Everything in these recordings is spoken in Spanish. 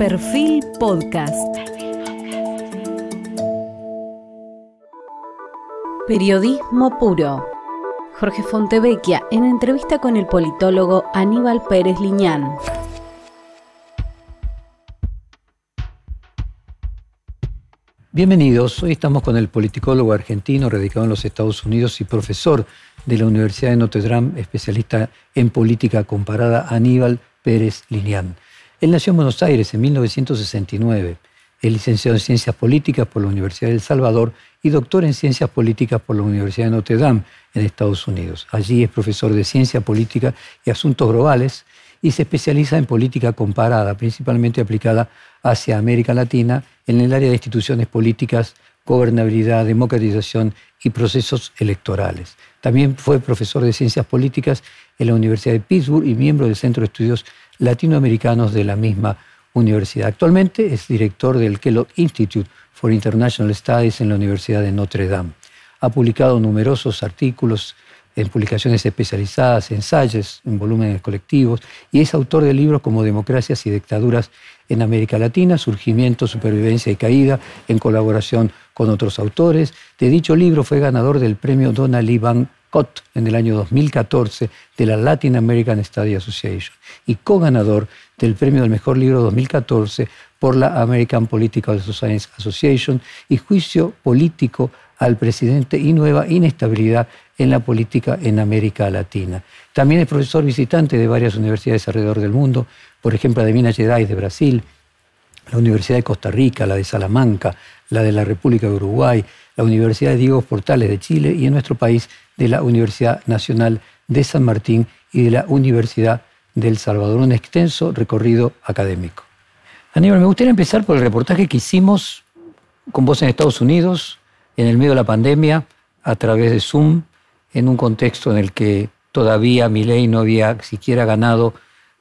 Perfil Podcast. Periodismo puro. Jorge Fontevecchia en entrevista con el politólogo Aníbal Pérez Liñán. Bienvenidos, hoy estamos con el politicólogo argentino radicado en los Estados Unidos y profesor de la Universidad de Notre Dame, especialista en política comparada, Aníbal Pérez Liñán. Él nació en Buenos Aires en 1969. Es licenciado en Ciencias Políticas por la Universidad de El Salvador y doctor en Ciencias Políticas por la Universidad de Notre Dame en Estados Unidos. Allí es profesor de Ciencia Política y Asuntos Globales y se especializa en política comparada, principalmente aplicada hacia América Latina en el área de instituciones políticas, gobernabilidad, democratización y procesos electorales. También fue profesor de Ciencias Políticas en la Universidad de Pittsburgh y miembro del Centro de Estudios Latinoamericanos de la misma universidad. Actualmente es director del Kellogg Institute for International Studies en la Universidad de Notre Dame. Ha publicado numerosos artículos en publicaciones especializadas, ensayos, en volúmenes colectivos, y es autor de libros como Democracias y Dictaduras en América Latina, Surgimiento, Supervivencia y Caída, en colaboración con otros autores. De dicho libro fue ganador del premio Donald Lee Cott en el año 2014 de la Latin American Study Association y co-ganador del premio del mejor libro 2014 por la American Political Science Association y Juicio Político al Presidente y Nueva Inestabilidad en la Política en América Latina. También es profesor visitante de varias universidades alrededor del mundo, por ejemplo, de Minas Gerais de Brasil, la Universidad de Costa Rica, la de Salamanca, la de la República de Uruguay, la Universidad de Diego Portales de Chile y en nuestro país de la Universidad Nacional de San Martín y de la Universidad del Salvador. Un extenso recorrido académico. Aníbal, me gustaría empezar por el reportaje que hicimos con vos en Estados Unidos, en el medio de la pandemia, a través de Zoom, en un contexto en el que todavía Milei no había siquiera ganado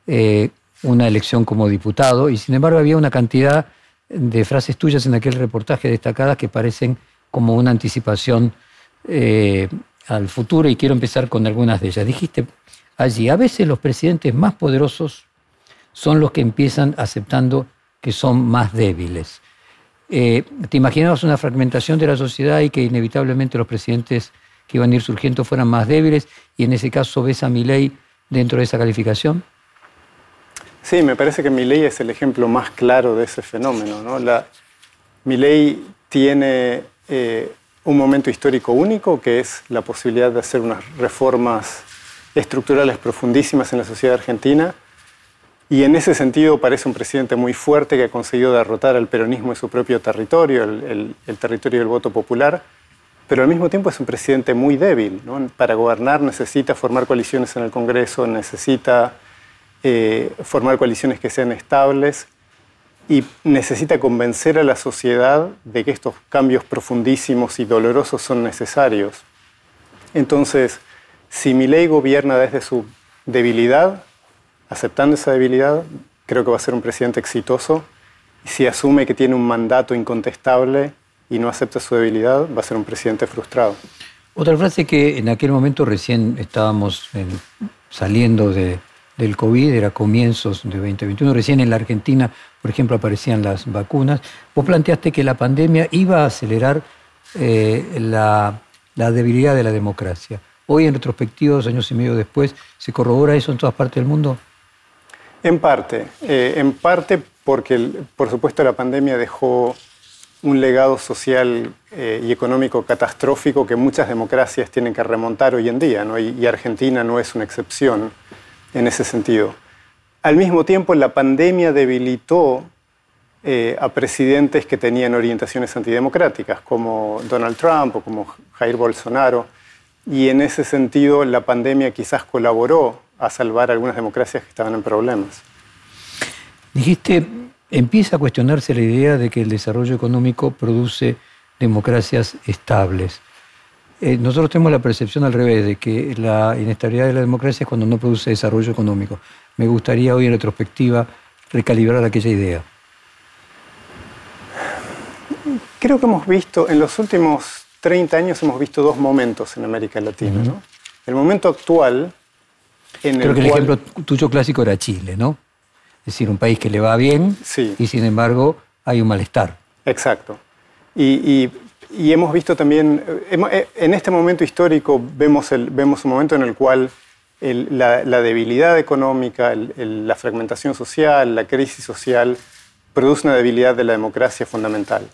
eh, una elección como diputado, y sin embargo había una cantidad de frases tuyas en aquel reportaje destacadas que parecen como una anticipación eh, al futuro y quiero empezar con algunas de ellas. Dijiste allí, a veces los presidentes más poderosos son los que empiezan aceptando que son más débiles. Eh, ¿Te imaginabas una fragmentación de la sociedad y que inevitablemente los presidentes que iban a ir surgiendo fueran más débiles y en ese caso ves a Milei dentro de esa calificación? Sí, me parece que Milei es el ejemplo más claro de ese fenómeno. ¿no? La, Milei tiene eh, un momento histórico único, que es la posibilidad de hacer unas reformas estructurales profundísimas en la sociedad argentina. Y en ese sentido parece un presidente muy fuerte que ha conseguido derrotar al peronismo en su propio territorio, el, territorio del voto popular, pero al mismo tiempo es un presidente muy débil. Para gobernar necesita formar coaliciones en el Congreso, necesita eh, formar coaliciones que sean estables y necesita convencer a la sociedad de que estos cambios profundísimos y dolorosos son necesarios. Entonces, si mi ley gobierna desde su debilidad, aceptando esa debilidad, creo que va a ser un presidente exitoso. Si asume que tiene un mandato incontestable y no acepta su debilidad, va a ser un presidente frustrado. Otra frase que en aquel momento recién estábamos saliendo de, del COVID, era comienzos de 2021. Recién en la Argentina, por ejemplo, aparecían las vacunas. Vos planteaste que la pandemia iba a acelerar eh, la, debilidad de la democracia. Hoy, en retrospectiva, dos años y medio después, ¿se corrobora eso en todas partes del mundo? En parte, eh, en parte porque, por supuesto, la pandemia dejó un legado social eh, y económico catastrófico que muchas democracias tienen que remontar hoy en día, y Argentina no es una excepción en ese sentido. Al mismo tiempo, la pandemia debilitó eh, a presidentes que tenían orientaciones antidemocráticas, como Donald Trump o como Jair Bolsonaro, y en ese sentido la pandemia quizás colaboró a salvar algunas democracias que estaban en problemas. Dijiste, empieza a cuestionarse la idea de que el desarrollo económico produce democracias estables. Eh, nosotros tenemos la percepción al revés, de que la inestabilidad de la democracia es cuando no produce desarrollo económico. Me gustaría hoy en retrospectiva recalibrar aquella idea. Creo que hemos visto, en los últimos 30 años hemos visto dos momentos en América Latina. El momento actual, en Creo que el ejemplo tuyo clásico era Chile, ¿no? Es decir, un país que le va bien y sin embargo hay un malestar. Exacto. Y, hemos visto también, eh, en este momento histórico vemos un momento en el cual la, debilidad económica, la fragmentación social, la crisis social, produce una debilidad de la democracia fundamental.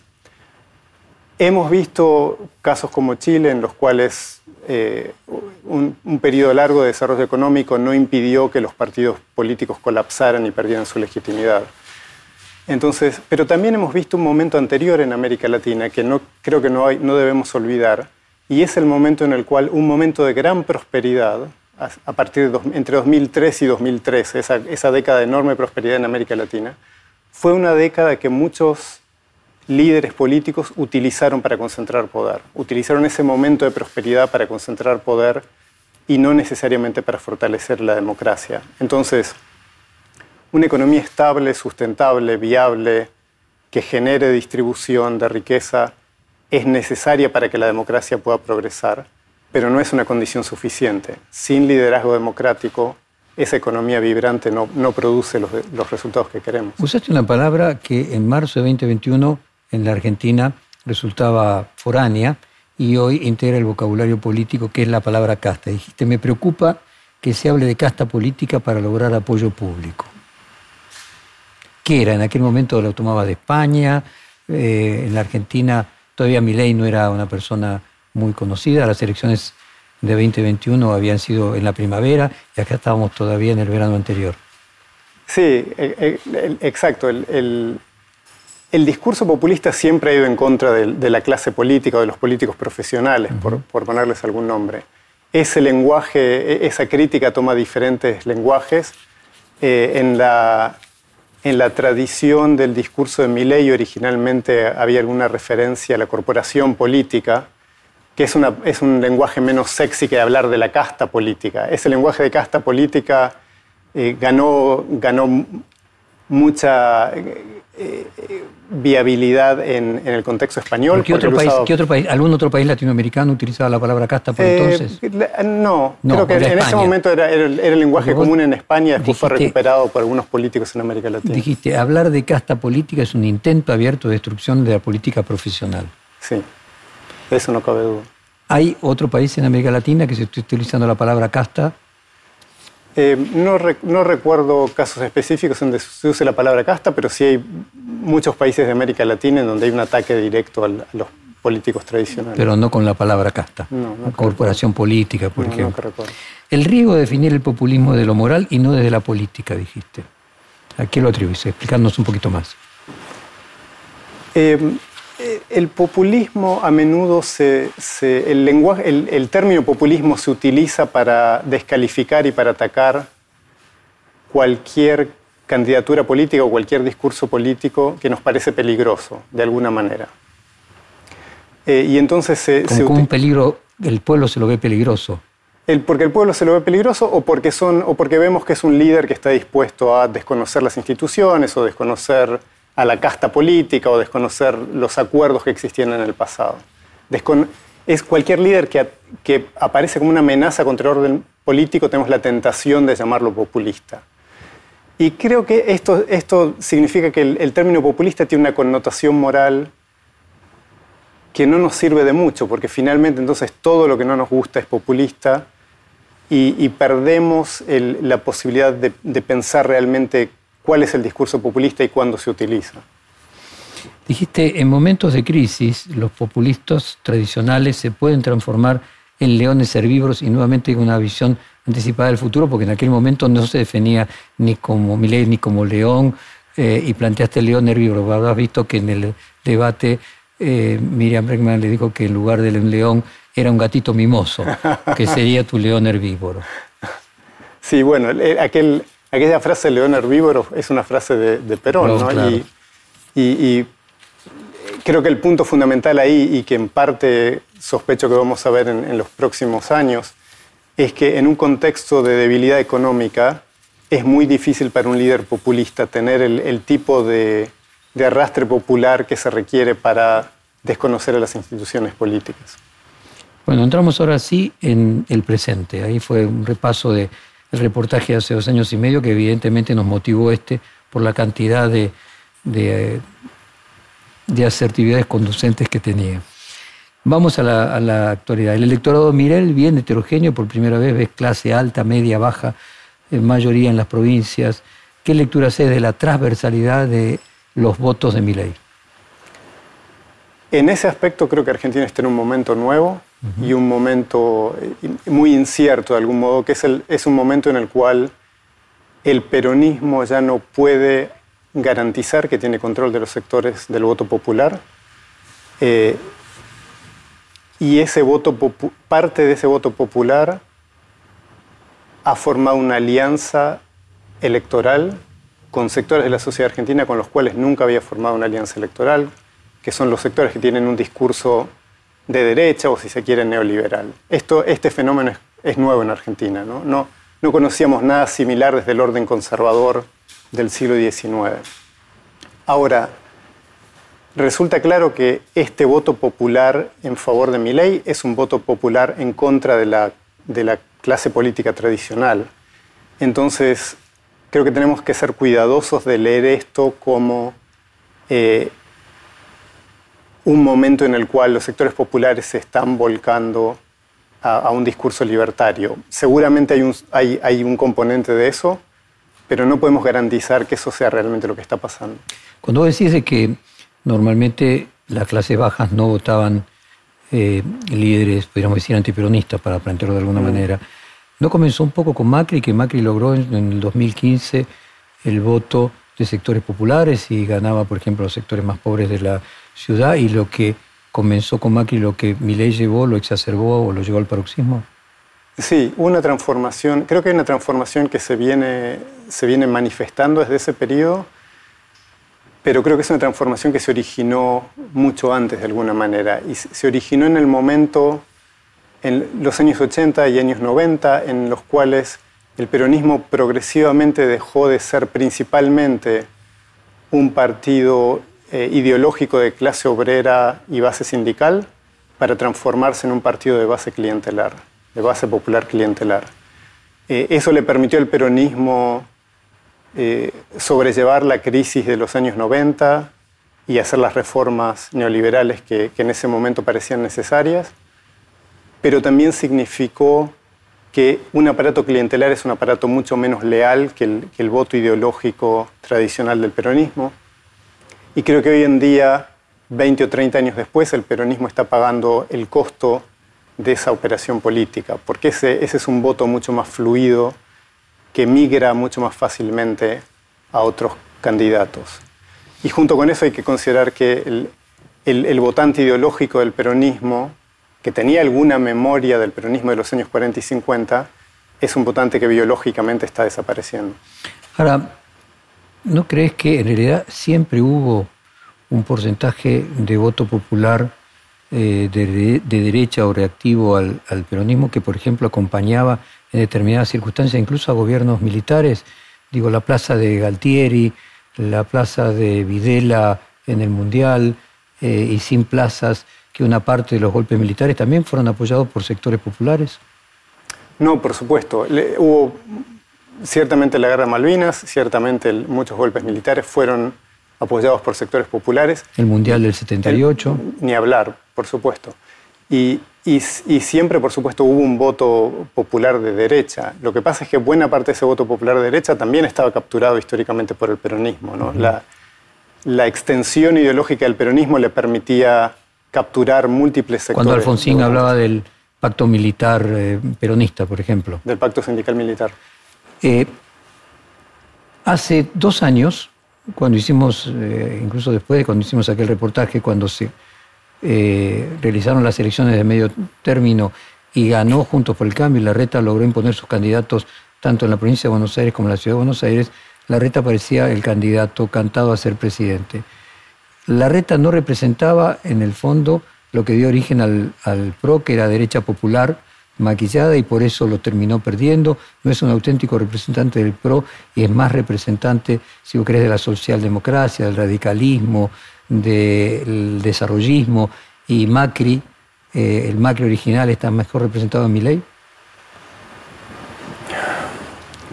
Hemos visto casos como Chile en los cuales eh, un, un, periodo largo de desarrollo económico no impidió que los partidos políticos colapsaran y perdieran su legitimidad. Entonces, pero también hemos visto un momento anterior en América Latina que no, creo que no, debemos olvidar, y es el momento en el cual un momento de gran prosperidad, a, partir de entre 2003 y 2013, esa, esa década de enorme prosperidad en América Latina, fue una década que muchos líderes políticos utilizaron para concentrar poder. Utilizaron ese momento de prosperidad para concentrar poder y no necesariamente para fortalecer la democracia. Entonces, una economía estable, sustentable, viable, que genere distribución de riqueza, es necesaria para que la democracia pueda progresar, pero no es una condición suficiente. Sin liderazgo democrático, esa economía vibrante no, produce los, los resultados que queremos. Usaste una palabra que en marzo de 2021 en la Argentina resultaba foránea y hoy integra el vocabulario político que es la palabra casta. Dijiste, me preocupa que se hable de casta política para lograr apoyo público. ¿Qué era? En aquel momento lo tomaba de España, eh, en la Argentina todavía Milei no era una persona muy conocida, las elecciones de 2021 habían sido en la primavera y acá estábamos todavía en el verano anterior. Sí, e, e, exacto. el, el discurso populista siempre ha ido en contra de, la clase política o de los políticos profesionales, por, ponerles algún nombre. Ese lenguaje, e, esa crítica toma diferentes lenguajes. Eh, en, la, en la tradición del discurso de Milley originalmente había alguna referencia a la corporación política, que es, es un lenguaje menos sexy que hablar de la casta política. Ese lenguaje de casta política eh, ganó, ganó mucha eh, viabilidad en, el contexto español. ¿Qué otro, país, ¿Qué otro, país, algún otro país latinoamericano utilizaba la palabra casta por eh, entonces? No, creo que en ese momento era, el lenguaje común en España, después fue recuperado por algunos políticos en América Latina. Dijiste, hablar de casta política es un intento abierto de destrucción de la política profesional. Sí, eso no cabe duda. ¿Hay otro país en América Latina que se esté utilizando la palabra casta eh, no, no, recuerdo casos específicos donde se use la palabra casta, pero sí hay muchos países de América Latina en donde hay un ataque directo a los políticos tradicionales. Pero no con la palabra casta. No, Corporación política, por ejemplo. el riesgo de definir el populismo de lo moral y no desde la política, dijiste. ¿A qué lo atribuís? Explicarnos un poquito más. Eh, el populismo a menudo se, el, lenguaje, el, término populismo se utiliza para descalificar y para atacar cualquier candidatura política o cualquier discurso político que nos parece peligroso, de alguna manera. Eh, y entonces se, como, un peligro, el pueblo se lo ve peligroso. El, porque el pueblo se lo ve peligroso o porque, son, o porque vemos que es un líder que está dispuesto a desconocer las instituciones o desconocer a la casta política o desconocer los acuerdos que existían en el pasado. es cualquier líder que, que, aparece como una amenaza contra el orden político, tenemos la tentación de llamarlo populista. Y creo que esto, esto significa que el, término populista tiene una connotación moral que no nos sirve de mucho, porque finalmente entonces todo lo que no nos gusta es populista y, perdemos la posibilidad de, de pensar realmente cuál es el discurso populista y cuándo se utiliza. Dijiste, en momentos de crisis, los populistas tradicionales se pueden transformar en leones herbívoros y nuevamente en una visión anticipada del futuro, porque en aquel momento no se definía ni como Milei ni como león, eh, y planteaste el león herbívoro. Habrás visto que en el debate eh, Miriam Bregman le dijo que en lugar del león era un gatito mimoso, que sería tu león herbívoro. Sí, bueno, aquel, aquella frase león herbívoro es una frase de, Perón, ¿no? Y, creo que el punto fundamental ahí, y que en parte sospecho que vamos a ver en, los próximos años, es que en un contexto de debilidad económica es muy difícil para un líder populista tener el, tipo de, de arrastre popular que se requiere para desconocer a las instituciones políticas. Bueno, entramos ahora sí en el presente. Ahí fue un repaso de el reportaje de hace dos años y medio que evidentemente nos motivó este por la cantidad de, de, asertividades conducentes que tenía. Vamos a la, actualidad. El electorado Mirel, bien heterogéneo, por primera vez ves clase alta, media, baja, en mayoría en las provincias. ¿Qué lectura haces de la transversalidad de los votos de Milei? En ese aspecto creo que Argentina está en un momento nuevo y un momento eh, muy incierto de algún modo, que es, el, es un momento en el cual el peronismo ya no puede garantizar que tiene control de los sectores del voto popular. Eh, y ese voto parte de ese voto popular ha formado una alianza electoral con sectores de la sociedad argentina con los cuales nunca había formado una alianza electoral, que son los sectores que tienen un discurso de derecha o si se quiere neoliberal. Esto, este fenómeno es, nuevo en Argentina, ¿no? No, no conocíamos nada similar desde el orden conservador del siglo XIX. Ahora, resulta claro que este voto popular en favor de mi ley es un voto popular en contra de la, de la clase política tradicional. Entonces, creo que tenemos que ser cuidadosos de leer esto como eh, un momento en el cual los sectores populares se están volcando a, un discurso libertario. Seguramente hay un, hay, hay un componente de eso, pero no podemos garantizar que eso sea realmente lo que está pasando. Cuando vos decís que normalmente las clases bajas no votaban eh, líderes, podríamos decir, antiperonistas, para plantearlo de alguna mm. manera, ¿no comenzó un poco con Macri, que Macri logró en, el 2015 el voto de sectores populares y ganaba, por ejemplo, los sectores más pobres de la ciudad y lo que comenzó con Macri, lo que Milei llevó, lo exacerbó o lo llevó al paroxismo? Sí, una transformación, creo que hay una transformación que se viene, se viene manifestando desde ese periodo, pero creo que es una transformación que se originó mucho antes de alguna manera y se originó en el momento, en los años 80 y años 90, en los cuales el peronismo progresivamente dejó de ser principalmente un partido eh, ideológico de clase obrera y base sindical para transformarse en un partido de base clientelar, de base popular clientelar. Eh, eso le permitió al peronismo eh, sobrellevar la crisis de los años 90 y hacer las reformas neoliberales que, en ese momento parecían necesarias, pero también significó que un aparato clientelar es un aparato mucho menos leal que el voto ideológico tradicional del peronismo y creo que hoy en día, 20 o 30 años después, el peronismo está pagando el costo de esa operación política, porque ese, ese es un voto mucho más fluido, que migra mucho más fácilmente a otros candidatos. Y junto con eso hay que considerar que el, el, votante ideológico del peronismo, que tenía alguna memoria del peronismo de los años 40 y 50, es un votante que biológicamente está desapareciendo. Ahora, ¿no crees que en realidad siempre hubo un porcentaje de voto popular eh, de, derecha o reactivo al, peronismo que, por ejemplo, acompañaba en determinadas circunstancias incluso a gobiernos militares? Digo, la plaza de Galtieri, la plaza de Videla en el Mundial eh, y sin plazas, que una parte de los golpes militares también fueron apoyados por sectores populares. No, por supuesto. hubo Ciertamente la guerra de Malvinas, ciertamente muchos golpes militares fueron apoyados por sectores populares. El Mundial del 78. ni hablar, por supuesto. Y, siempre, por supuesto, hubo un voto popular de derecha. Lo que pasa es que buena parte de ese voto popular de derecha también estaba capturado históricamente por el peronismo. ¿no? la, extensión ideológica del peronismo le permitía capturar múltiples sectores. Cuando Alfonsín hablaba del pacto militar eh, peronista, por ejemplo. Del pacto sindical militar. Eh, hace dos años, cuando hicimos, eh, incluso después de cuando hicimos aquel reportaje, cuando se eh, realizaron las elecciones de medio término y ganó Juntos por el Cambio, y la reta logró imponer sus candidatos tanto en la provincia de Buenos Aires como en la ciudad de Buenos Aires, la reta parecía el candidato cantado a ser presidente. La reta no representaba en el fondo lo que dio origen al, al PRO, que era derecha popular, maquillada y por eso lo terminó perdiendo. No es un auténtico representante del PRO y es más representante, si vos querés, de la socialdemocracia, del radicalismo, del desarrollismo. Y Macri, eh, el Macri original, está mejor representado en mi ley.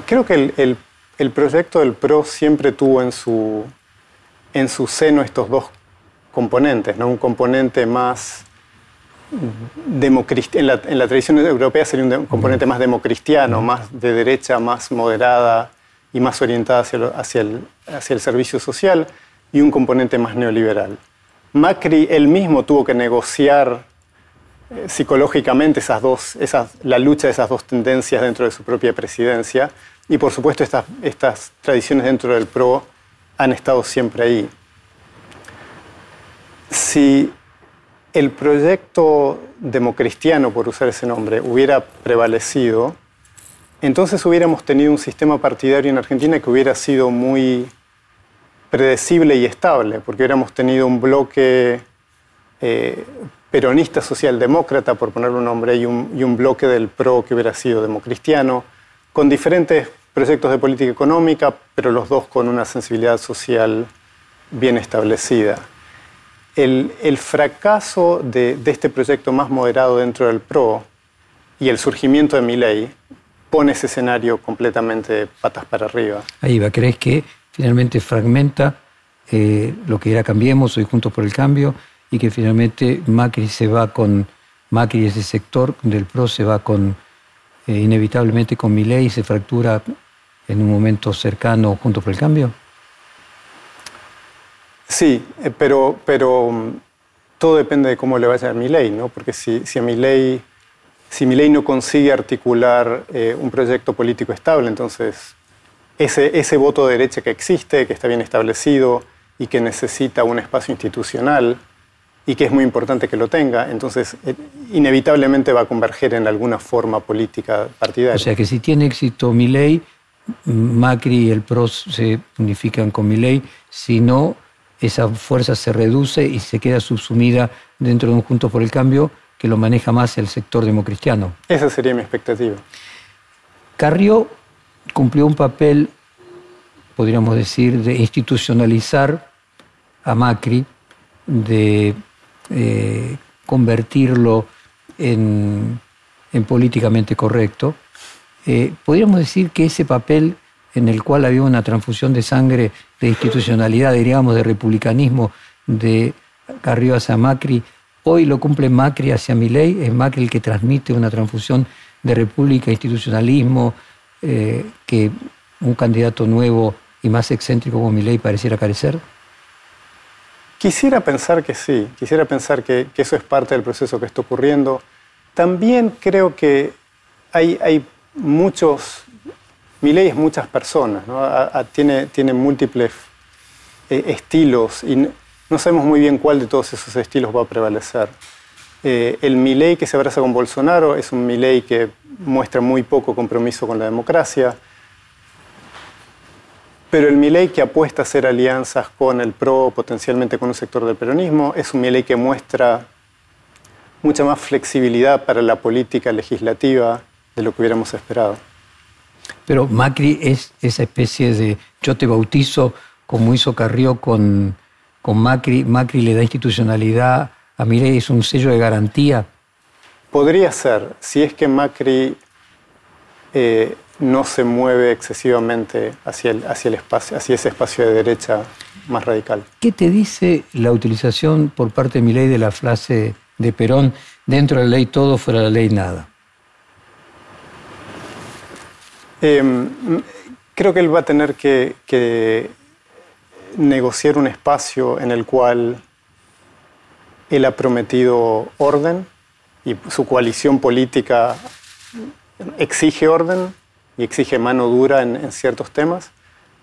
Creo que el, el proyecto del PRO siempre tuvo en su, en su seno estos dos componentes, ¿no? un componente más en la, en la, tradición europea sería un componente más democristiano, más de derecha, más moderada y más orientada hacia, hacia, el, hacia el servicio social, y un componente más neoliberal. Macri él mismo tuvo que negociar eh, psicológicamente esas dos, esas, la lucha de esas dos tendencias dentro de su propia presidencia, y por supuesto estas, estas tradiciones dentro del PRO han estado siempre ahí. Si el proyecto democristiano, por usar ese nombre, hubiera prevalecido, entonces hubiéramos tenido un sistema partidario en Argentina que hubiera sido muy predecible y estable, porque hubiéramos tenido un bloque eh, peronista socialdemócrata, por ponerle un nombre, y un, y un bloque del PRO que hubiera sido democristiano, con diferentes proyectos de política económica, pero los dos con una sensibilidad social bien establecida el, fracaso de, este proyecto más moderado dentro del PRO y el surgimiento de mi ley pone ese escenario completamente patas para arriba. Ahí va, ¿crees que finalmente fragmenta eh, lo que era Cambiemos, hoy Juntos por el Cambio, y que finalmente Macri se va con, Macri ese sector del PRO se va con, eh, inevitablemente con mi ley y se fractura en un momento cercano Juntos por el Cambio? Sí, eh, pero, pero mm, todo depende de cómo le vaya a mi ley, ¿no? Porque si, si a mi ley, si mi ley no consigue articular eh, un proyecto político estable, entonces ese, ese voto de derecha que existe, que está bien establecido y que necesita un espacio institucional y que es muy importante que lo tenga, entonces eh, inevitablemente va a converger en alguna forma política partidaria. O sea que si tiene éxito mi ley, Macri y el PROS se unifican con mi ley, si no, esa fuerza se reduce y se queda subsumida dentro de un Juntos por el Cambio que lo maneja más el sector democristiano. Esa sería mi expectativa. Carrió cumplió un papel, podríamos decir, de institucionalizar a Macri, de eh, convertirlo en, políticamente correcto. Eh, podríamos decir que ese papel en el cual había una transfusión de sangre de institucionalidad, diríamos, de republicanismo de Carrió hacia Macri. Hoy lo cumple Macri hacia Milei, es Macri el que transmite una transfusión de república, institucionalismo, eh, que un candidato nuevo y más excéntrico como Milei pareciera carecer. Quisiera pensar que sí, quisiera pensar que, eso es parte del proceso que está ocurriendo. También creo que hay muchos mi ley es muchas personas, tiene, tiene múltiples eh, estilos y no sabemos muy bien cuál de todos esos estilos va a prevalecer. Eh, el Milei que se abraza con Bolsonaro es un Milei que muestra muy poco compromiso con la democracia, pero el Milei que apuesta a hacer alianzas con el PRO, potencialmente con un sector del peronismo, es un Milei que muestra mucha más flexibilidad para la política legislativa de lo que hubiéramos esperado. Pero Macri es esa especie de yo te bautizo como hizo Carrió con, con Macri. Macri le da institucionalidad a Milei, es un sello de garantía. Podría ser, si es que Macri eh, no se mueve excesivamente hacia, el, hacia, el espacio, hacia ese espacio de derecha más radical. ¿Qué te dice la utilización por parte de Milei de la frase de Perón, dentro de la ley todo, fuera de la ley nada? Em, creo que él va a tener que, negociar un espacio en el cual él ha prometido orden y su coalición política exige orden y exige mano dura en, ciertos temas,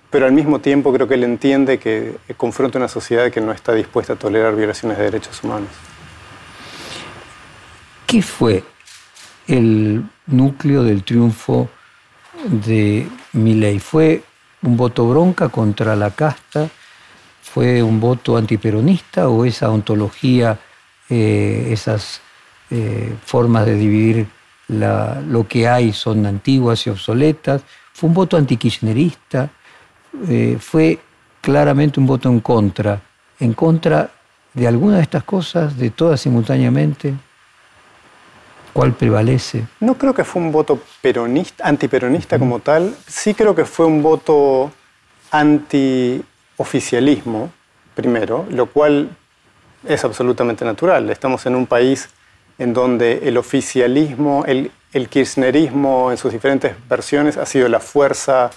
pero al mismo tiempo creo que él entiende que confronta una sociedad que no está dispuesta a tolerar violaciones de derechos humanos. ¿Qué fue el núcleo del triunfo de ley ¿Fue un voto bronca contra la casta? ¿Fue un voto antiperonista o esa ontología, eh, esas eh, formas de dividir lo que hay son antiguas y obsoletas? ¿Fue un voto antikirchnerista? Eh, ¿Fue claramente un voto en contra? ¿En contra de alguna de estas cosas, de todas simultáneamente? ¿Cuál prevalece? No creo que fue un voto peronista, antiperonista como tal. Sí creo que fue un voto antioficialismo, primero, lo cual es absolutamente natural. Estamos en un país en donde el oficialismo, el, kirchnerismo en sus diferentes versiones ha sido la fuerza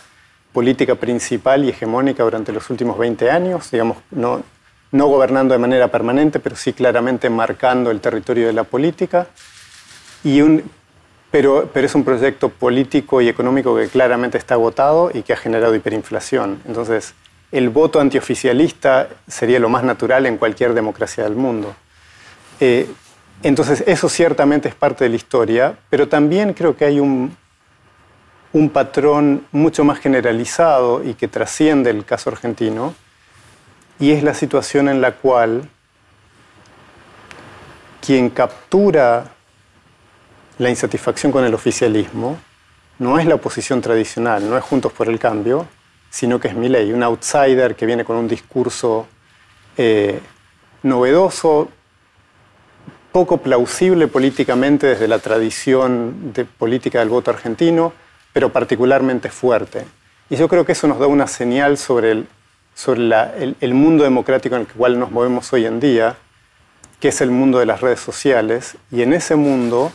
política principal y hegemónica durante los últimos 20 años, digamos, no, no gobernando de manera permanente, pero sí claramente marcando el territorio de la política. Y un, pero, pero es un proyecto político y económico que claramente está agotado y que ha generado hiperinflación. Entonces, el voto antioficialista sería lo más natural en cualquier democracia del mundo. Eh, entonces, eso ciertamente es parte de la historia, pero también creo que hay un, un patrón mucho más generalizado y que trasciende el caso argentino, y es la situación en la cual quien captura la insatisfacción con el oficialismo no es la oposición tradicional, no es Juntos por el Cambio, sino que es Milei, un outsider que viene con un discurso eh, novedoso, poco plausible políticamente desde la tradición de política del voto argentino, pero particularmente fuerte. Y yo creo que eso nos da una señal sobre el, sobre el mundo democrático en el cual nos movemos hoy en día, que es el mundo de las redes sociales, y en ese mundo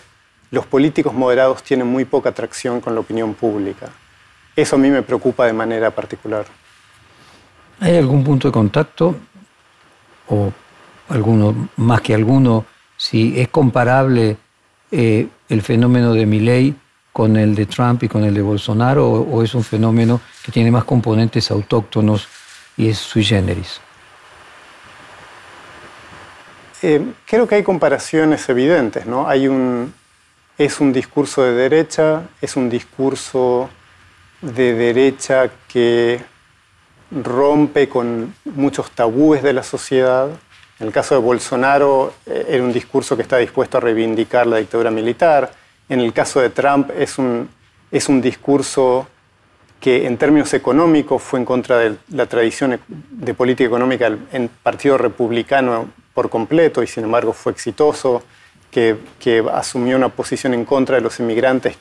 los políticos moderados tienen muy poca atracción con la opinión pública. Eso a mí me preocupa de manera particular. ¿Hay algún punto de contacto o alguno más que alguno si es comparable eh, el fenómeno de Milley con el de Trump y con el de Bolsonaro o, es un fenómeno que tiene más componentes autóctonos y es sui generis? Eh, creo que hay comparaciones evidentes, ¿no? Hay un, es un discurso de derecha, es un discurso de derecha que rompe con muchos tabúes de la sociedad. En el caso de Bolsonaro eh, era un discurso que está dispuesto a reivindicar la dictadura militar. En el caso de Trump es un, es un discurso que en términos económicos fue en contra de la tradición de política económica del Partido Republicano por completo y sin embargo fue exitoso, que, que asumió una posición en contra de los inmigrantes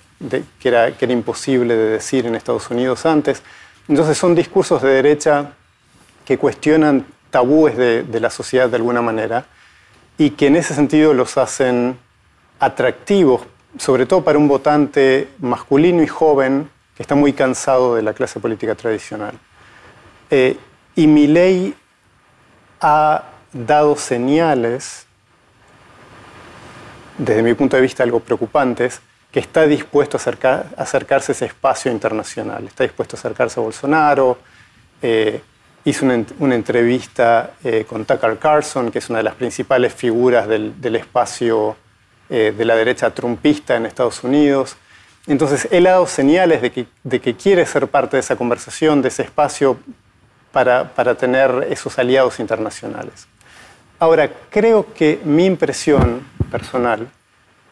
que, era, que era imposible de decir en Estados Unidos antes. Entonces son discursos de derecha que cuestionan tabúes de, de, la sociedad de alguna manera y que en ese sentido los hacen atractivos, sobre todo para un votante masculino y joven que está muy cansado de la clase política tradicional. Eh, y mi ley ha dado señales, desde mi punto de vista algo preocupantes, que está dispuesto a, acercarse a ese espacio internacional, está dispuesto a acercarse a Bolsonaro. Eh, hizo una, entrevista eh, con Tucker Carlson, que es una de las principales figuras del, espacio eh, de la derecha trumpista en Estados Unidos. Entonces, él ha dado señales de que, quiere ser parte de esa conversación, de ese espacio para, para tener esos aliados internacionales. Ahora, creo que mi impresión personal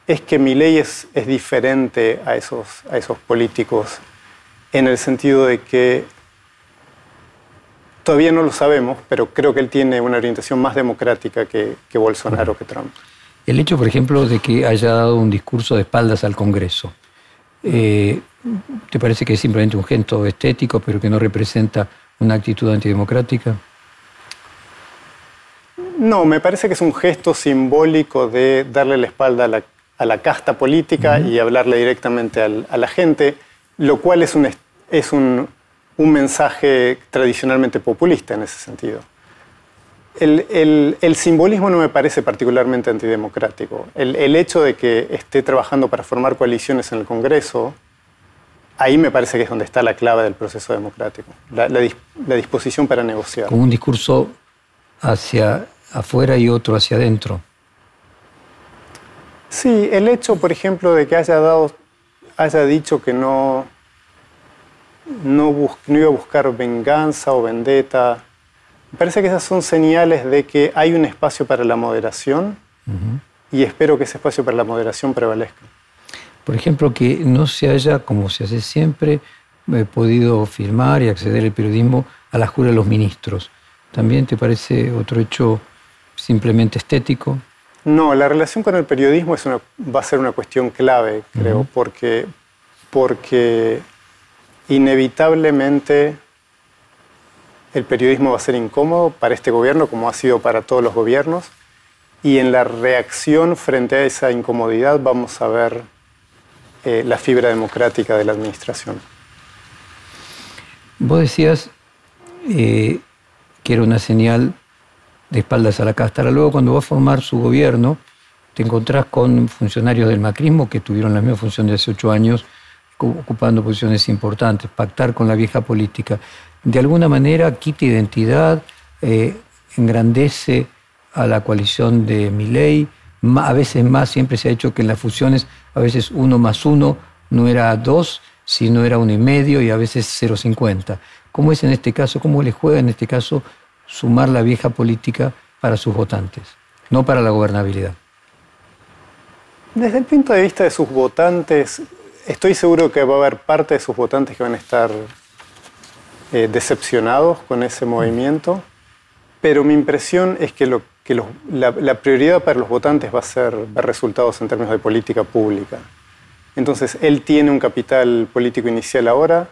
es que mi ley es, diferente a esos, a esos políticos en el sentido de que todavía no lo sabemos, pero creo que él tiene una orientación más democrática que, que Bolsonaro, que Trump. El hecho, por ejemplo, de que haya dado un discurso de espaldas al Congreso, eh, ¿te parece que es simplemente un gesto estético, pero que no representa una actitud antidemocrática? No, me parece que es un gesto simbólico de darle la espalda a la a la casta política y hablarle directamente a la gente, lo cual es, un, es un, mensaje tradicionalmente populista en ese sentido. El, simbolismo no me parece particularmente antidemocrático. El, hecho de que esté trabajando para formar coaliciones en el Congreso, ahí me parece que es donde está la clave del proceso democrático, la, la disposición para negociar. Como un discurso hacia afuera y otro hacia adentro. Sí, el hecho, por ejemplo, de que haya, dado, haya dicho que no, no, iba a buscar venganza o vendetta, me parece que esas son señales de que hay un espacio para la moderación y espero que ese espacio para la moderación prevalezca. Por ejemplo, que no se haya, como se hace siempre, eh, podido firmar y acceder el periodismo a la jura de los ministros. ¿También te parece otro hecho simplemente estético? No, la relación con el periodismo es una, va a ser una cuestión clave, creo, porque, porque inevitablemente el periodismo va a ser incómodo para este gobierno, como ha sido para todos los gobiernos, y en la reacción frente a esa incomodidad vamos a ver eh, la fibra democrática de la administración. Vos decías eh, que era una señal de espaldas a la cáscara. Luego, cuando va a formar su gobierno, te encontrás con funcionarios del macrismo que tuvieron la misma función de hace ocho años, ocupando posiciones importantes, pactar con la vieja política. De alguna manera quita identidad, eh, engrandece a la coalición de Miley. A veces más, siempre se ha hecho que en las fusiones, a veces uno más uno no era dos, sino era uno y medio y a veces 0,50. ¿Cómo es en este caso? ¿Cómo le juega en este caso sumar la vieja política para sus votantes, no para la gobernabilidad? Desde el punto de vista de sus votantes, estoy seguro que va a haber parte de sus votantes que van a estar eh, decepcionados con ese movimiento, pero mi impresión es que, lo, que la, la, prioridad para los votantes va a ser ver resultados en términos de política pública. Entonces, él tiene un capital político inicial ahora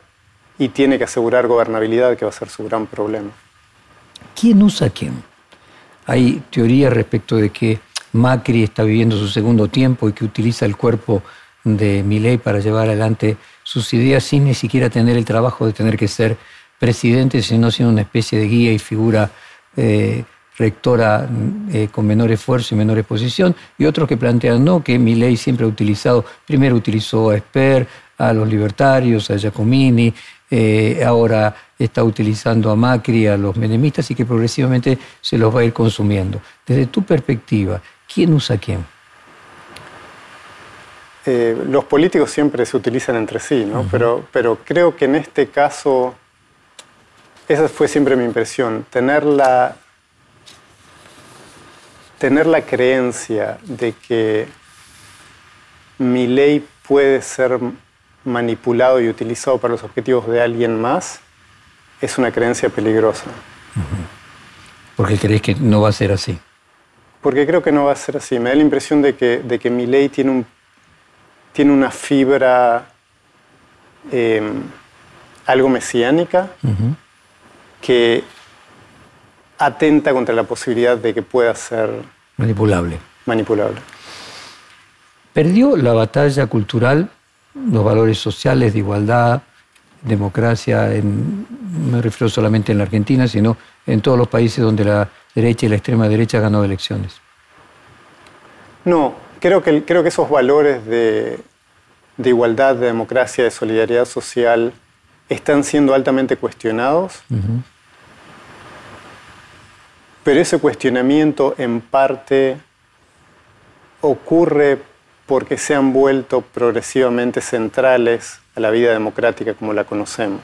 y tiene que asegurar gobernabilidad, que va a ser su gran problema. ¿Quién usa quién? Hay teorías respecto de que Macri está viviendo su segundo tiempo y que utiliza el cuerpo de Milei para llevar adelante sus ideas sin ni siquiera tener el trabajo de tener que ser presidente, sino siendo una especie de guía y figura eh, rectora eh, con menor esfuerzo y menor exposición, y otros que plantean no, que Milei siempre ha utilizado, primero utilizó a Esper, a los libertarios, a Giacomini, eh, ahora está utilizando a Macri, a los menemistas y que progresivamente se los va a ir consumiendo. Desde tu perspectiva, ¿quién usa a quién? Eh, los políticos siempre se utilizan entre sí, ¿no? pero, pero creo que en este caso, esa fue siempre mi impresión, tener la, tener la creencia de que mi ley puede ser manipulado y utilizado para los objetivos de alguien más, es una creencia peligrosa. ¿Por qué crees que no va a ser así? Porque creo que no va a ser así. Me da la impresión de que, de que mi ley tiene, un, tiene una fibra em, algo mesiánica que atenta contra la posibilidad de que pueda ser manipulable. manipulable. Perdió la batalla cultural los valores sociales de igualdad, democracia, no me refiero solamente en la Argentina, sino en todos los países donde la derecha y la extrema derecha ganó elecciones. No, creo que, creo que esos valores de, igualdad, de democracia, de solidaridad social están siendo altamente cuestionados. Pero ese cuestionamiento en parte ocurre porque se han vuelto progresivamente centrales a la vida democrática como la conocemos.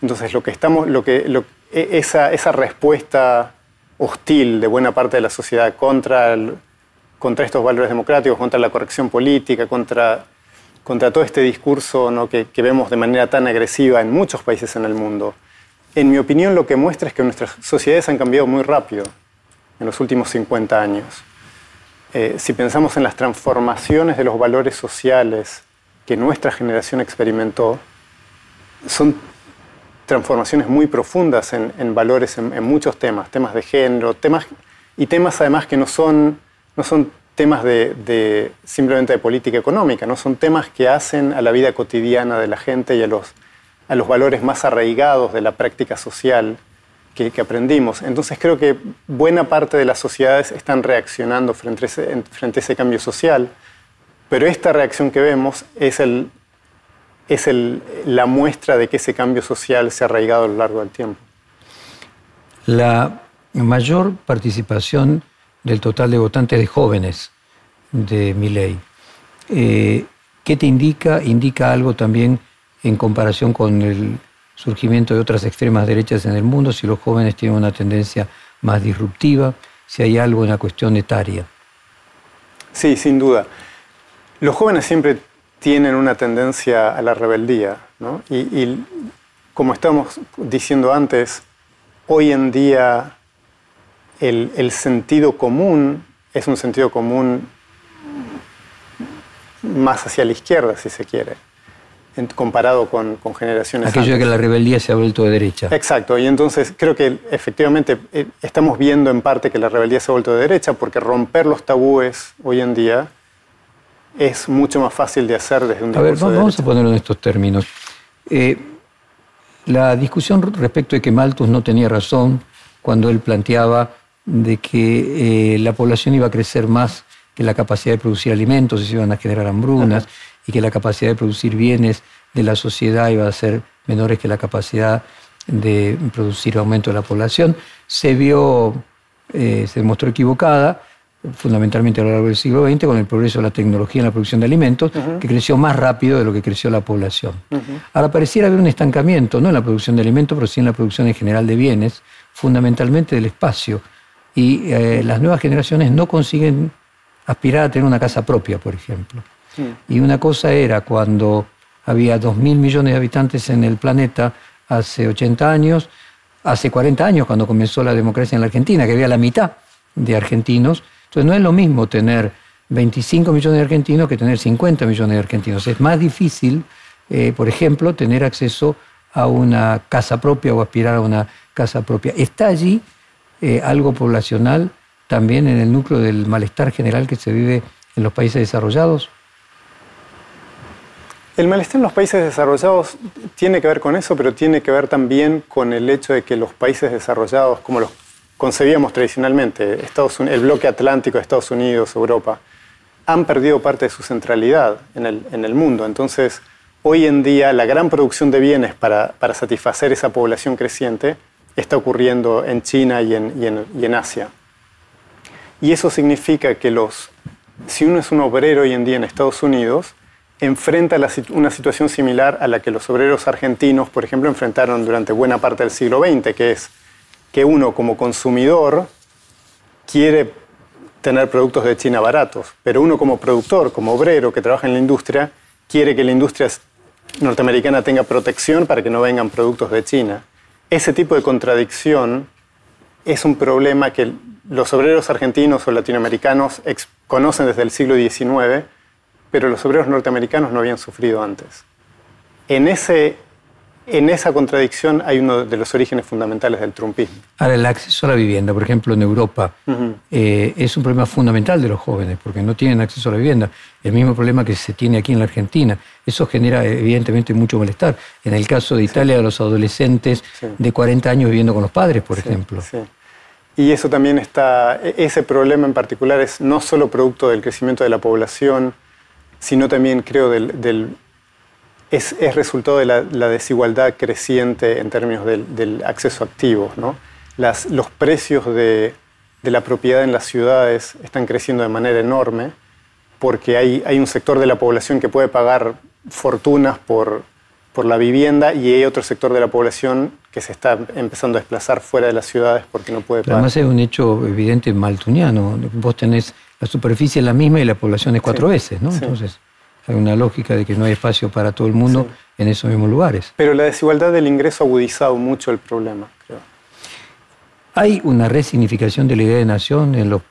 Entonces, lo que estamos, lo que, e, esa, esa, respuesta hostil de buena parte de la sociedad contra, contra estos valores democráticos, contra la corrección política, contra, contra todo este discurso ¿no? que, que vemos de manera tan agresiva en muchos países en el mundo, en mi opinión lo que muestra es que nuestras sociedades han cambiado muy rápido en los últimos 50 años. Eh, si pensamos en las transformaciones de los valores sociales que nuestra generación experimentó, son transformaciones muy profundas en, valores en, muchos temas, temas de género, temas, y temas además que no son, no son temas de, simplemente de política económica, no son temas que hacen a la vida cotidiana de la gente y a los, a los valores más arraigados de la práctica social que, aprendimos. Entonces creo que buena parte de las sociedades están reaccionando frente a, ese, frente a ese cambio social, pero esta reacción que vemos es, el, es el, la muestra de que ese cambio social se ha arraigado a lo largo del tiempo. La mayor participación del total de votantes de jóvenes de mi ley. Eh, ¿Qué te indica? Indica algo también en comparación con el surgimiento de otras extremas derechas en el mundo, si los jóvenes tienen una tendencia más disruptiva, si hay algo en la cuestión etaria. Sí, sin duda. Los jóvenes siempre tienen una tendencia a la rebeldía, ¿no? y, como estamos diciendo antes, hoy en día el, sentido común es un sentido común más hacia la izquierda, si se quiere, comparado con, generaciones Aquello de que la rebeldía se ha vuelto de derecha. Exacto, y entonces creo que efectivamente eh, estamos viendo en parte que la rebeldía se ha vuelto de derecha porque romper los tabúes hoy en día es mucho más fácil de hacer desde un discurso A ver, vamos, a ponerlo en estos términos. Eh, la discusión respecto de que Malthus no tenía razón cuando él planteaba de que eh, la población iba a crecer más que la capacidad de producir alimentos y se iban a generar hambrunas y que la capacidad de producir bienes de la sociedad iba a ser menores que la capacidad de producir aumento de la población, se vio, eh, se demostró equivocada fundamentalmente a lo largo del siglo XX, con el progreso de la tecnología en la producción de alimentos, que creció más rápido de lo que creció la población. Ahora pareciera haber un estancamiento, no en la producción de alimentos, pero sí en la producción en general de bienes, fundamentalmente del espacio. Y eh, las nuevas generaciones no consiguen aspirar a tener una casa propia, por ejemplo. Y una cosa era cuando había 2.000 millones de habitantes en el planeta hace 80 años, hace 40 años cuando comenzó la democracia en la Argentina, que había la mitad de argentinos, entonces no es lo mismo tener 25 millones de argentinos que tener 50 millones de argentinos. Es más difícil, eh, por ejemplo, tener acceso a una casa propia o aspirar a una casa propia. Está allí eh, algo poblacional también en el núcleo del malestar general que se vive en los países desarrollados. El malestar en los países desarrollados tiene que ver con eso, pero tiene que ver también con el hecho de que los países desarrollados, como los concebíamos tradicionalmente, el bloque atlántico de Estados Unidos, Europa, han perdido parte de su centralidad en el, mundo. Entonces, hoy en día la gran producción de bienes para, satisfacer esa población creciente está ocurriendo en China y en, y en, y en Asia. Y eso significa que los, si uno es un obrero hoy en día en Estados Unidos, enfrenta una situación similar a la que los obreros argentinos, por ejemplo, enfrentaron durante buena parte del siglo XX, que es que uno como consumidor quiere tener productos de China baratos, pero uno como productor, como obrero que trabaja en la industria, quiere que la industria norteamericana tenga protección para que no vengan productos de China. Ese tipo de contradicción es un problema que los obreros argentinos o latinoamericanos conocen desde el siglo XIX, pero los obreros norteamericanos no habían sufrido antes. En ese en esa contradicción hay uno de los orígenes fundamentales del trumpismo. Ahora, el acceso a la vivienda, por ejemplo, en Europa, eh, es un problema fundamental de los jóvenes, porque no tienen acceso a la vivienda. El mismo problema que se tiene aquí en la Argentina. Eso genera, evidentemente, mucho malestar. En el caso de Italia, de los adolescentes de 40 años viviendo con los padres, por ejemplo. Y eso también está, e-, ese problema en particular es no solo producto del crecimiento de la población, sino también, creo, del es, resultado de la, desigualdad creciente en términos del, acceso activo. ¿no? Las, los precios de, la propiedad en las ciudades están creciendo de manera enorme porque hay, hay un sector de la población que puede pagar fortunas por, por la vivienda y hay otro sector de la población que se está empezando a desplazar fuera de las ciudades porque no puede pagar. además es un hecho evidente maltuniano. Vos tenés la superficie la misma y la población es cuatro veces, ¿no? Entonces hay una lógica de que no hay espacio para todo el mundo en esos mismos lugares. Pero la desigualdad del ingreso ha agudizado mucho el problema, creo. ¿Hay una resignificación de la idea de nación en los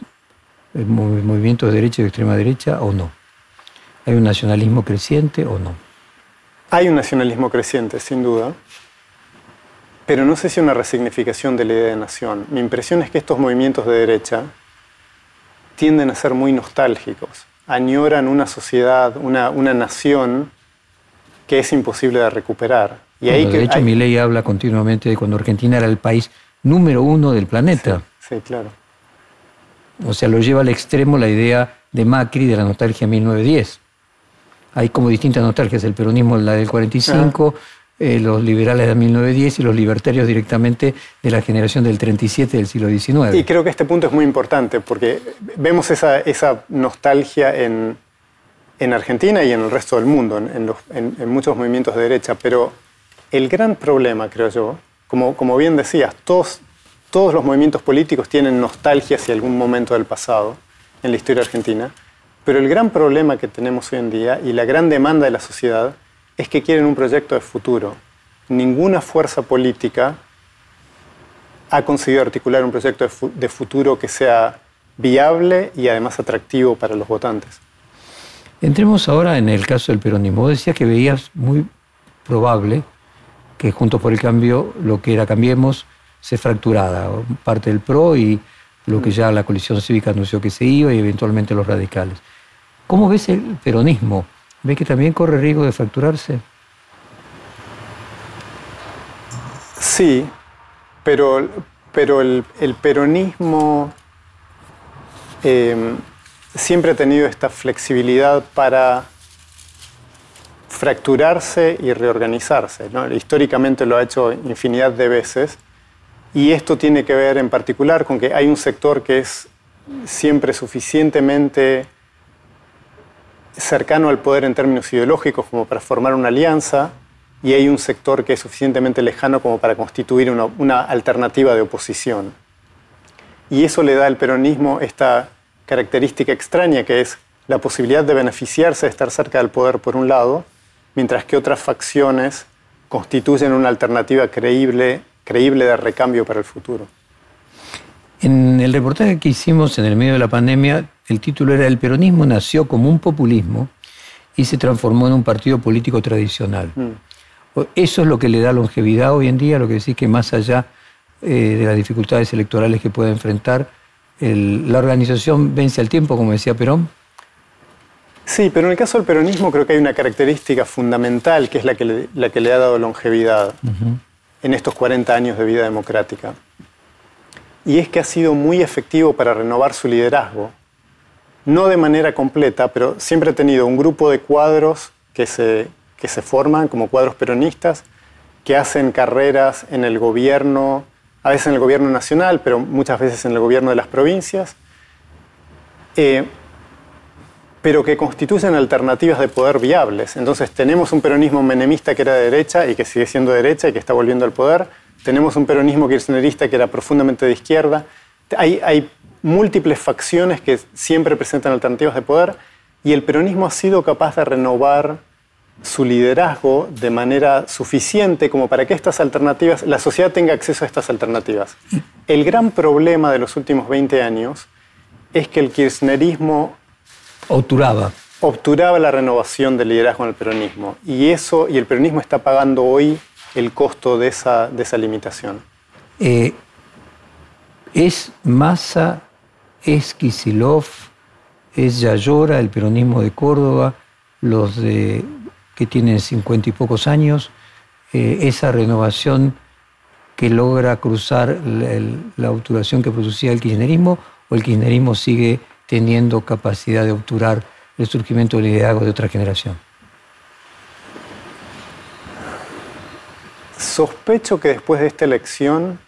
movimientos de derecha y de extrema derecha o no? ¿Hay un nacionalismo creciente o no? Hay un nacionalismo creciente, sin duda, pero no sé si una resignificación de la idea de nación. Mi impresión es que estos movimientos de derecha tienden a ser muy nostálgicos añoran una sociedad, una, una nación que es imposible de recuperar. Y ahí de hecho, mi ley habla continuamente de cuando Argentina era el país número uno del planeta. Sí, claro. O sea, lo lleva al extremo la idea de Macri de la nostalgia 1910. Hay como distintas nostalgias, el peronismo la del 45, eh, los liberales de 1910 y los libertarios directamente de la generación del 37 del siglo XIX. Y creo que este punto es muy importante porque vemos esa, esa nostalgia en, en, Argentina y en el resto del mundo, en, en, muchos movimientos de derecha, pero el gran problema, creo yo, como, como bien decías, todos, todos los movimientos políticos tienen nostalgia hacia algún momento del pasado en la historia argentina, pero el gran problema que tenemos hoy en día y la gran demanda de la sociedad es que quieren un proyecto de futuro. Ninguna fuerza política ha conseguido articular un proyecto de, futuro que sea viable y además atractivo para los votantes. Entremos ahora en el caso del peronismo. Vos decías que veías muy probable que Juntos por el Cambio, lo que era Cambiemos, se fracturara, parte del PRO y lo que ya la coalición cívica anunció que se iba y eventualmente los radicales. ¿Cómo ves el peronismo? ¿Ves que también corre riesgo de fracturarse? Sí, pero, pero el, peronismo eh, siempre ha tenido esta flexibilidad para fracturarse y reorganizarse. Históricamente lo ha hecho infinidad de veces y esto tiene que ver en particular con que hay un sector que es siempre suficientemente cercano al poder en términos ideológicos como para formar una alianza y hay un sector que es suficientemente lejano como para constituir una, alternativa de oposición. Y eso le da al peronismo esta característica extraña que es la posibilidad de beneficiarse de estar cerca del poder por un lado, mientras que otras facciones constituyen una alternativa creíble, creíble de recambio para el futuro. En el reportaje que hicimos en el medio de la pandemia, el título era El peronismo nació como un populismo y se transformó en un partido político tradicional. Mm. Eso es lo que le da longevidad hoy en día, lo que decís que más allá eh, de las dificultades electorales que puede enfrentar, la organización vence al tiempo, como decía Perón? Sí, pero en el caso del peronismo creo que hay una característica fundamental que es la que le, la que le ha dado longevidad en estos 40 años de vida democrática. Y es que ha sido muy efectivo para renovar su liderazgo. No de manera completa, pero siempre ha tenido un grupo de cuadros que se, que se forman como cuadros peronistas, que hacen carreras en el gobierno a veces en el gobierno nacional, pero muchas veces en el gobierno de las provincias, eh, pero que constituyen alternativas de poder viables. Entonces tenemos un peronismo menemista que era de derecha y que sigue siendo de derecha y que está volviendo al poder, tenemos un peronismo kirchnerista que era profundamente de izquierda, hay, hay múltiples facciones que siempre presentan alternativas de poder y el peronismo ha sido capaz de renovar su liderazgo de manera suficiente como para que estas alternativas, la sociedad tenga acceso a estas alternativas. El gran problema de los últimos 20 años es que el kirchnerismo obturaba obturaba la renovación del liderazgo en el peronismo y eso y el peronismo está pagando hoy el costo de esa, de esa limitación. Eh, ¿Es Massa, es Kisilov, es Yayora, el peronismo de Córdoba, los de que tienen cincuenta y pocos años, eh, esa renovación que logra cruzar la, obturación que producía el kirchnerismo, o el kirchnerismo sigue teniendo capacidad de obturar el surgimiento del liderazgo de otra generación? Sospecho que después de esta elección,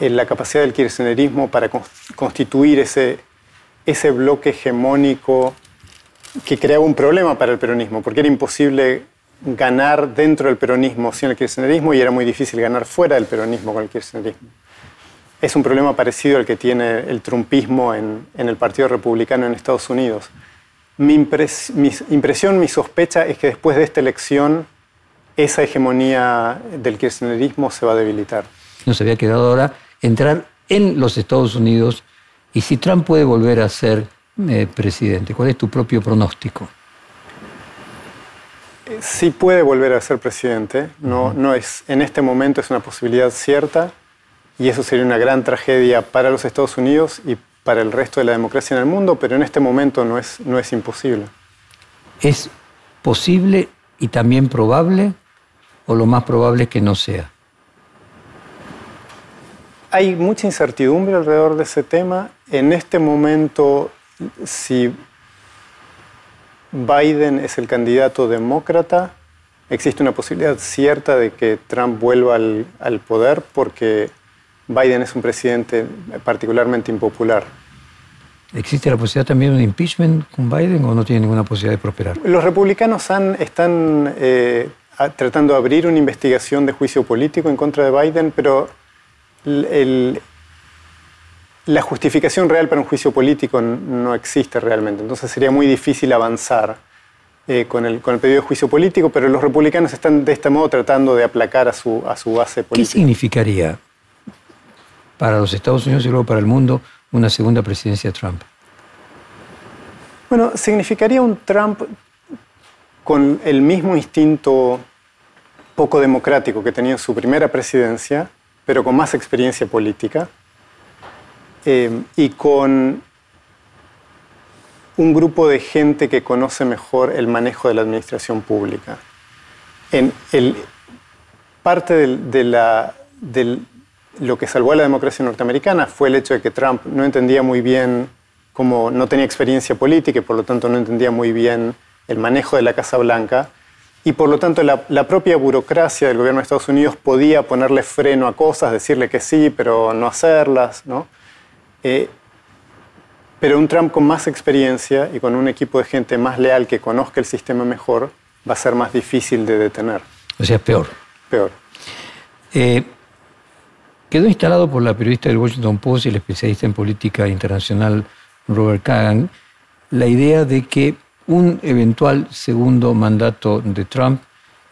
la capacidad del kirchnerismo para constituir ese, ese bloque hegemónico que creaba un problema para el peronismo, porque era imposible ganar dentro del peronismo sin el kirchnerismo y era muy difícil ganar fuera del peronismo con el kirchnerismo. Es un problema parecido al que tiene el trumpismo en, el Partido Republicano en Estados Unidos. Mi, impresión, mi sospecha es que después de esta elección esa hegemonía del kirchnerismo se va a debilitar. Nos había quedado ahora entrar en los Estados Unidos y si Trump puede volver a ser eh, presidente? ¿Cuál es tu propio pronóstico? Sí puede volver a ser presidente, no, no es, en este momento es una posibilidad cierta y eso sería una gran tragedia para los Estados Unidos y para el resto de la democracia en el mundo, pero en este momento no es, no es imposible. ¿Es posible y también probable o lo más probable es que no sea? Hay mucha incertidumbre alrededor de ese tema. En este momento si Biden es el candidato demócrata, existe una posibilidad cierta de que Trump vuelva al, poder porque Biden es un presidente particularmente impopular. ¿Existe la posibilidad también de un impeachment con Biden o no tiene ninguna posibilidad de prosperar? Los republicanos están eh, tratando de abrir una investigación de juicio político en contra de Biden, pero el, la justificación real para un juicio político no existe realmente, entonces sería muy difícil avanzar eh, con, el, con, el, pedido de juicio político, pero los republicanos están de este modo tratando de aplacar a su, a su base política. ¿Qué significaría para los Estados Unidos y luego para el mundo una segunda presidencia de Trump? Bueno, significaría un Trump con el mismo instinto poco democrático que tenía en su primera presidencia, pero con más experiencia política eh, y con un grupo de gente que conoce mejor el manejo de la administración pública. En parte de lo que salvó a la democracia norteamericana fue el hecho de que Trump no entendía muy bien cómo no tenía experiencia política y por lo tanto no entendía muy bien el manejo de la Casa Blanca y por lo tanto la, propia burocracia del gobierno de Estados Unidos podía ponerle freno a cosas, decirle que sí, pero no hacerlas. ¿no? Eh, pero un Trump con más experiencia y con un equipo de gente más leal que conozca el sistema mejor va a ser más difícil de detener. O sea, peor. Peor. Eh, quedó instalado por la periodista del Washington Post y el especialista en política internacional Robert Kagan la idea de que un eventual segundo mandato de Trump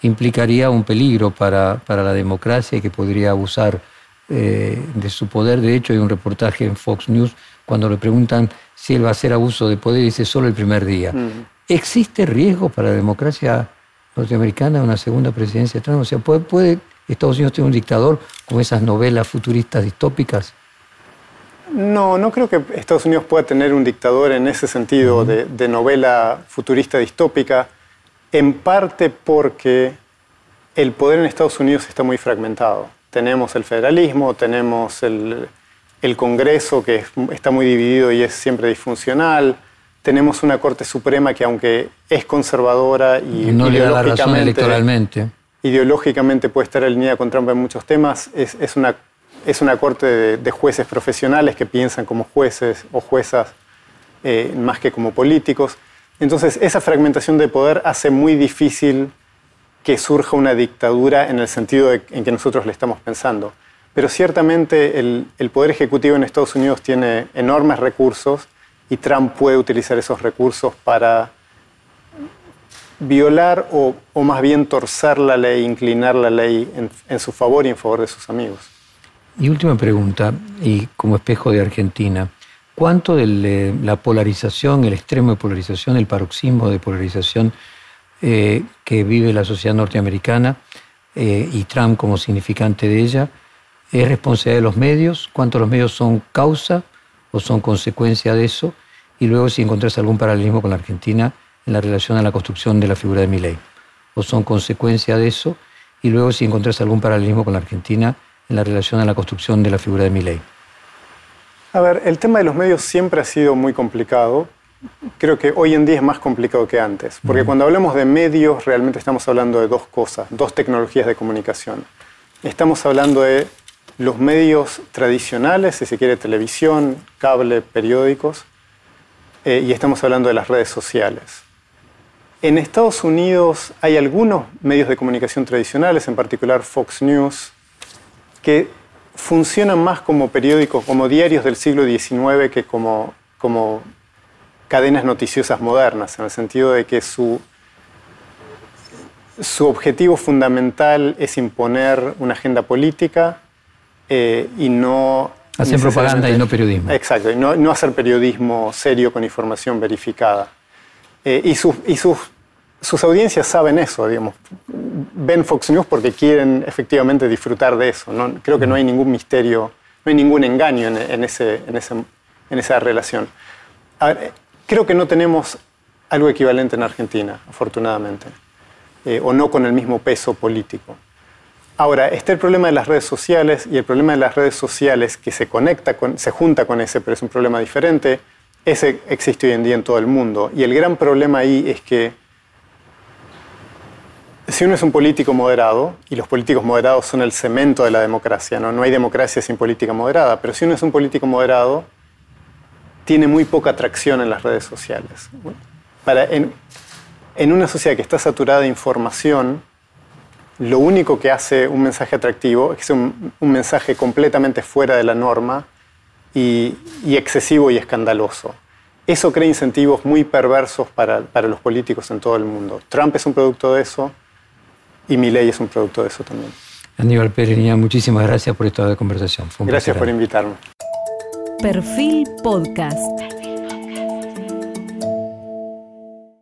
implicaría un peligro para, la democracia y que podría abusar eh, de su poder. De hecho, hay un reportaje en Fox News cuando le preguntan si él va a hacer abuso de poder, dice solo el primer día. Mm. ¿Existe riesgo para la democracia norteamericana una segunda presidencia de Trump? O sea, ¿puede, Estados Unidos tener un dictador con esas novelas futuristas distópicas? No, no creo que Estados Unidos pueda tener un dictador en ese sentido de, de, novela futurista distópica, en parte porque el poder en Estados Unidos está muy fragmentado. Tenemos el federalismo, tenemos el, el Congreso que está muy dividido y es siempre disfuncional. Tenemos una Corte Suprema que aunque es conservadora y no le da la razón electoralmente, ideológicamente puede estar alineada con Trump en muchos temas, es, es una, es una Corte de, jueces profesionales que piensan como jueces o juezas eh, más que como políticos. Entonces esa fragmentación de poder hace muy difícil que surja una dictadura en el sentido en que nosotros le estamos pensando. Pero ciertamente el, Poder Ejecutivo en Estados Unidos tiene enormes recursos y Trump puede utilizar esos recursos para violar o, más bien torcer la ley, inclinar la ley en, su favor y en favor de sus amigos. Y última pregunta, y como espejo de Argentina, ¿cuánto de la polarización, el extremo de polarización, el paroxismo de polarización eh, que vive la sociedad norteamericana eh, y Trump como significante de ella, es responsabilidad de los medios, cuánto los medios son causa o son consecuencia de eso, y luego si encontrás algún paralelismo con la Argentina en la relación a la construcción de la figura de Milei, o son consecuencia de eso, y luego si encontrás algún paralelismo con la Argentina en la relación a la construcción de la figura de Milei. A ver, el tema de los medios siempre ha sido muy complicado. Creo que hoy en día es más complicado que antes, porque cuando hablamos de medios realmente estamos hablando de dos cosas, dos tecnologías de comunicación. Estamos hablando de los medios tradicionales, si se quiere, televisión, cable, periódicos, eh, y estamos hablando de las redes sociales. En Estados Unidos hay algunos medios de comunicación tradicionales, en particular Fox News, que funcionan más como periódicos, como diarios del siglo XIX que como, como cadenas noticiosas modernas, en el sentido de que su, su objetivo fundamental es imponer una agenda política eh, y no... Hacer propaganda y no periodismo. Exacto, y no, hacer periodismo serio con información verificada. Eh, y, y sus, sus audiencias saben eso, digamos. Ven Fox News porque quieren efectivamente disfrutar de eso. ¿no? Creo que no hay ningún misterio, no hay ningún engaño en, ese, en, ese, en esa relación. creo que no tenemos algo equivalente en Argentina, afortunadamente, eh, o no con el mismo peso político. Ahora, está el problema de las redes sociales y el problema de las redes sociales que se conecta, con, se junta con ese, pero es un problema diferente. Ese existe hoy en día en todo el mundo. Y el gran problema ahí es que si uno es un político moderado, y los políticos moderados son el cemento de la democracia, no, hay democracia sin política moderada, pero si uno es un político moderado, tiene muy poca atracción en las redes sociales. Para, en, una sociedad que está saturada de información, lo único que hace un mensaje atractivo es un, mensaje completamente fuera de la norma y, excesivo y escandaloso. Eso crea incentivos muy perversos para, los políticos en todo el mundo. Trump es un producto de eso y Milley es un producto de eso también. Aníbal Pérez, muchísimas gracias por esta conversación. gracias por invitarme. Perfil Podcast.